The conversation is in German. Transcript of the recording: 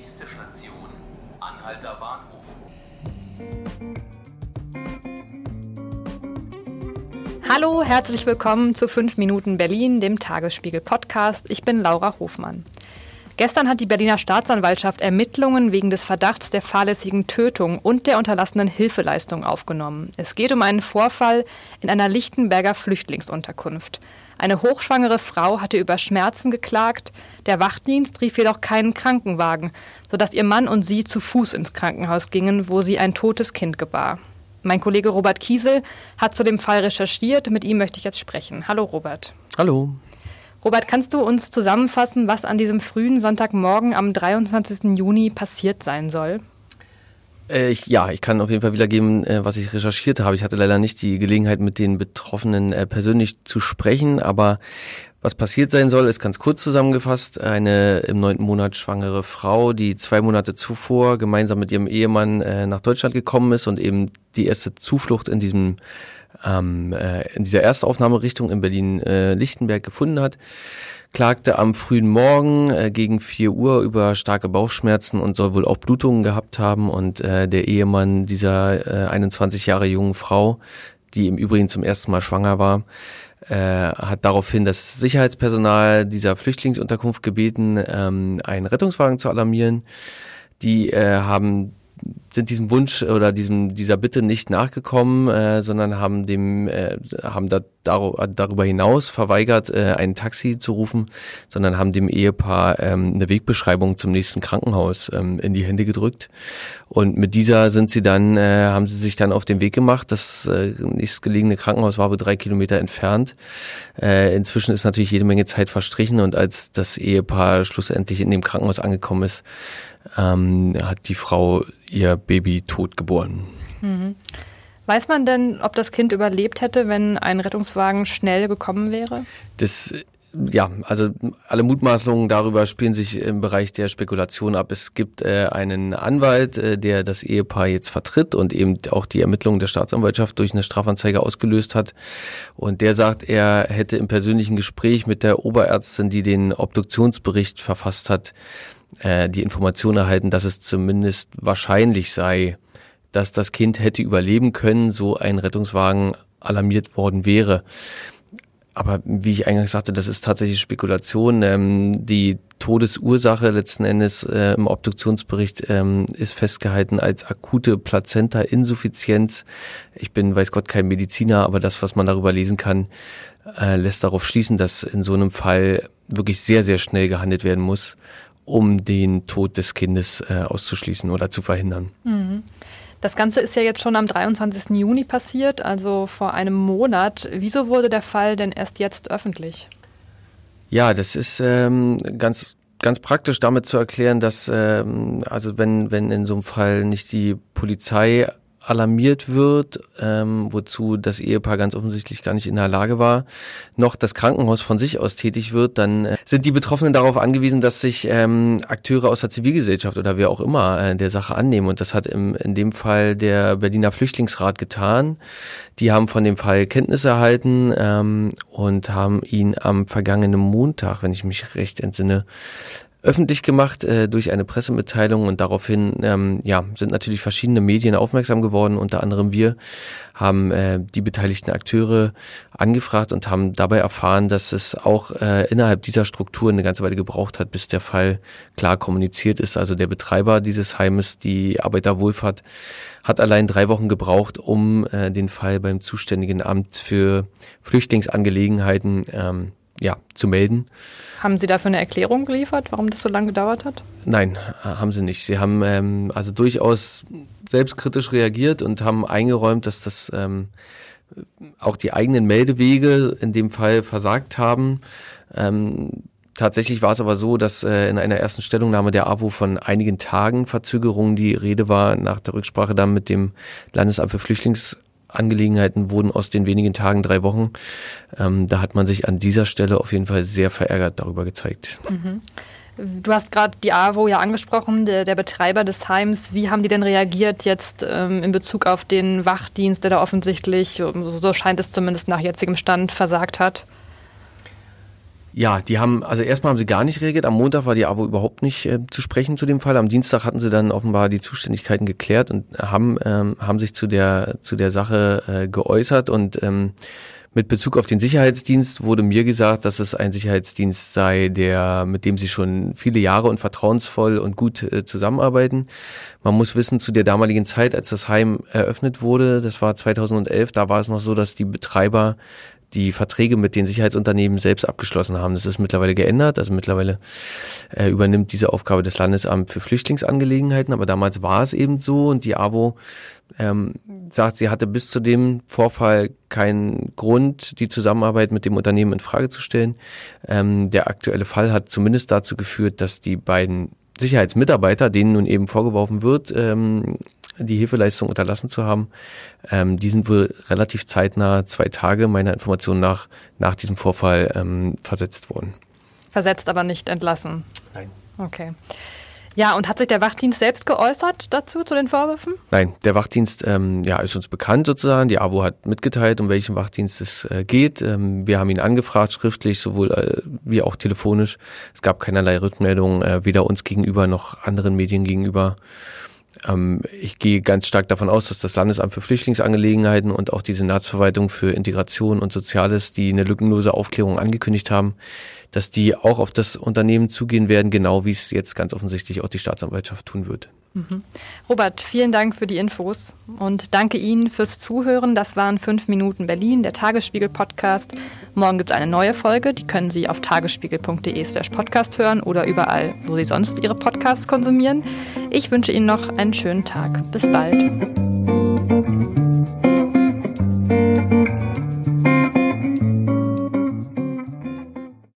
Nächste Station, Anhalter Bahnhof. Hallo, herzlich willkommen zu 5 Minuten Berlin, dem Tagesspiegel Podcast. Ich bin Laura Hofmann. Gestern hat die Berliner Staatsanwaltschaft Ermittlungen wegen des Verdachts der fahrlässigen Tötung und der unterlassenen Hilfeleistung aufgenommen. Es geht um einen Vorfall in einer Lichtenberger Flüchtlingsunterkunft. Eine hochschwangere Frau hatte über Schmerzen geklagt. Der Wachdienst rief jedoch keinen Krankenwagen, sodass ihr Mann und sie zu Fuß ins Krankenhaus gingen, wo sie ein totes Kind gebar. Mein Kollege Robert Kiesel hat zu dem Fall recherchiert. Mit ihm möchte ich jetzt sprechen. Hallo Robert. Hallo. Robert, kannst du uns zusammenfassen, was an diesem frühen Sonntagmorgen am 23. Juni passiert sein soll? Äh, ich, ja, ich kann auf jeden Fall wiedergeben, äh, was ich recherchiert habe. Ich hatte leider nicht die Gelegenheit, mit den Betroffenen äh, persönlich zu sprechen, aber was passiert sein soll, ist ganz kurz zusammengefasst. Eine im neunten Monat schwangere Frau, die zwei Monate zuvor gemeinsam mit ihrem Ehemann äh, nach Deutschland gekommen ist und eben die erste Zuflucht in diesem ähm, äh, in dieser Erstaufnahmerichtung in Berlin-Lichtenberg äh, gefunden hat klagte am frühen Morgen äh, gegen 4 Uhr über starke Bauchschmerzen und soll wohl auch Blutungen gehabt haben. Und äh, der Ehemann dieser äh, 21 Jahre jungen Frau, die im Übrigen zum ersten Mal schwanger war, äh, hat daraufhin das Sicherheitspersonal dieser Flüchtlingsunterkunft gebeten, ähm, einen Rettungswagen zu alarmieren. Die äh, haben sind diesem Wunsch oder diesem dieser Bitte nicht nachgekommen, äh, sondern haben dem äh, haben da, darüber hinaus verweigert, äh, ein Taxi zu rufen, sondern haben dem Ehepaar ähm, eine Wegbeschreibung zum nächsten Krankenhaus ähm, in die Hände gedrückt. Und mit dieser sind sie dann äh, haben sie sich dann auf den Weg gemacht. Das äh, nächstgelegene Krankenhaus war wohl drei Kilometer entfernt. Inzwischen ist natürlich jede Menge Zeit verstrichen und als das Ehepaar schlussendlich in dem Krankenhaus angekommen ist, ähm, hat die Frau ihr Baby tot geboren. Mhm. Weiß man denn, ob das Kind überlebt hätte, wenn ein Rettungswagen schnell gekommen wäre? Das ja, also alle Mutmaßungen darüber spielen sich im Bereich der Spekulation ab. Es gibt äh, einen Anwalt, äh, der das Ehepaar jetzt vertritt und eben auch die Ermittlungen der Staatsanwaltschaft durch eine Strafanzeige ausgelöst hat. Und der sagt, er hätte im persönlichen Gespräch mit der Oberärztin, die den Obduktionsbericht verfasst hat, äh, die Information erhalten, dass es zumindest wahrscheinlich sei, dass das Kind hätte überleben können, so ein Rettungswagen alarmiert worden wäre. Aber wie ich eingangs sagte, das ist tatsächlich Spekulation. Ähm, die Todesursache letzten Endes äh, im Obduktionsbericht ähm, ist festgehalten als akute Plazenta-Insuffizienz. Ich bin, weiß Gott, kein Mediziner, aber das, was man darüber lesen kann, äh, lässt darauf schließen, dass in so einem Fall wirklich sehr, sehr schnell gehandelt werden muss um den Tod des Kindes äh, auszuschließen oder zu verhindern. Mhm. Das Ganze ist ja jetzt schon am 23. Juni passiert, also vor einem Monat. Wieso wurde der Fall denn erst jetzt öffentlich? Ja, das ist ähm, ganz ganz praktisch damit zu erklären, dass ähm, also wenn wenn in so einem Fall nicht die Polizei alarmiert wird, ähm, wozu das Ehepaar ganz offensichtlich gar nicht in der Lage war, noch das Krankenhaus von sich aus tätig wird, dann äh, sind die Betroffenen darauf angewiesen, dass sich ähm, Akteure aus der Zivilgesellschaft oder wer auch immer äh, der Sache annehmen. Und das hat im, in dem Fall der Berliner Flüchtlingsrat getan. Die haben von dem Fall Kenntnis erhalten ähm, und haben ihn am vergangenen Montag, wenn ich mich recht entsinne, öffentlich gemacht äh, durch eine Pressemitteilung und daraufhin ähm, ja, sind natürlich verschiedene Medien aufmerksam geworden, unter anderem wir haben äh, die beteiligten Akteure angefragt und haben dabei erfahren, dass es auch äh, innerhalb dieser Struktur eine ganze Weile gebraucht hat, bis der Fall klar kommuniziert ist. Also der Betreiber dieses Heimes, die Arbeiterwohlfahrt, hat allein drei Wochen gebraucht, um äh, den Fall beim zuständigen Amt für Flüchtlingsangelegenheiten ähm, ja, zu melden. Haben Sie dafür eine Erklärung geliefert, warum das so lange gedauert hat? Nein, haben sie nicht. Sie haben ähm, also durchaus selbstkritisch reagiert und haben eingeräumt, dass das ähm, auch die eigenen Meldewege in dem Fall versagt haben. Ähm, tatsächlich war es aber so, dass äh, in einer ersten Stellungnahme der AWO von einigen Tagen Verzögerungen die Rede war, nach der Rücksprache dann mit dem Landesamt für Flüchtlings Angelegenheiten wurden aus den wenigen Tagen drei Wochen. Ähm, da hat man sich an dieser Stelle auf jeden Fall sehr verärgert darüber gezeigt. Mhm. Du hast gerade die AWO ja angesprochen, der, der, Betreiber des Heims. Wie haben die denn reagiert jetzt ähm, in Bezug auf den Wachdienst, der da offensichtlich, so scheint es zumindest nach jetzigem Stand, versagt hat? Ja, die haben, also erstmal haben sie gar nicht reagiert. Am Montag war die AWO überhaupt nicht äh, zu sprechen zu dem Fall. Am Dienstag hatten sie dann offenbar die Zuständigkeiten geklärt und haben, ähm, haben sich zu der, zu der Sache äh, geäußert und ähm, mit Bezug auf den Sicherheitsdienst wurde mir gesagt, dass es ein Sicherheitsdienst sei, der, mit dem sie schon viele Jahre und vertrauensvoll und gut äh, zusammenarbeiten. Man muss wissen, zu der damaligen Zeit, als das Heim eröffnet wurde, das war 2011, da war es noch so, dass die Betreiber die Verträge mit den Sicherheitsunternehmen selbst abgeschlossen haben. Das ist mittlerweile geändert. Also mittlerweile äh, übernimmt diese Aufgabe das Landesamt für Flüchtlingsangelegenheiten. Aber damals war es eben so und die AWO ähm, sagt, sie hatte bis zu dem Vorfall keinen Grund, die Zusammenarbeit mit dem Unternehmen in Frage zu stellen. Ähm, der aktuelle Fall hat zumindest dazu geführt, dass die beiden Sicherheitsmitarbeiter, denen nun eben vorgeworfen wird, ähm, die Hilfeleistung unterlassen zu haben. Ähm, die sind wohl relativ zeitnah, zwei Tage meiner Information nach, nach diesem Vorfall ähm, versetzt worden. Versetzt, aber nicht entlassen? Nein. Okay. Ja, und hat sich der Wachdienst selbst geäußert dazu, zu den Vorwürfen? Nein, der Wachdienst ähm, ja, ist uns bekannt sozusagen. Die AWO hat mitgeteilt, um welchen Wachdienst es äh, geht. Ähm, wir haben ihn angefragt, schriftlich, sowohl äh, wie auch telefonisch. Es gab keinerlei Rückmeldungen, äh, weder uns gegenüber noch anderen Medien gegenüber. Ähm, ich gehe ganz stark davon aus, dass das Landesamt für Flüchtlingsangelegenheiten und auch die Senatsverwaltung für Integration und Soziales, die eine lückenlose Aufklärung angekündigt haben, dass die auch auf das Unternehmen zugehen werden, genau wie es jetzt ganz offensichtlich auch die Staatsanwaltschaft tun wird. Mhm. Robert, vielen Dank für die Infos und danke Ihnen fürs Zuhören. Das waren 5 Minuten Berlin, der Tagesspiegel-Podcast. Morgen gibt es eine neue Folge, die können Sie auf tagesspiegel.de slash podcast hören oder überall, wo Sie sonst Ihre Podcasts konsumieren. Ich wünsche Ihnen noch einen schönen Tag. Bis bald.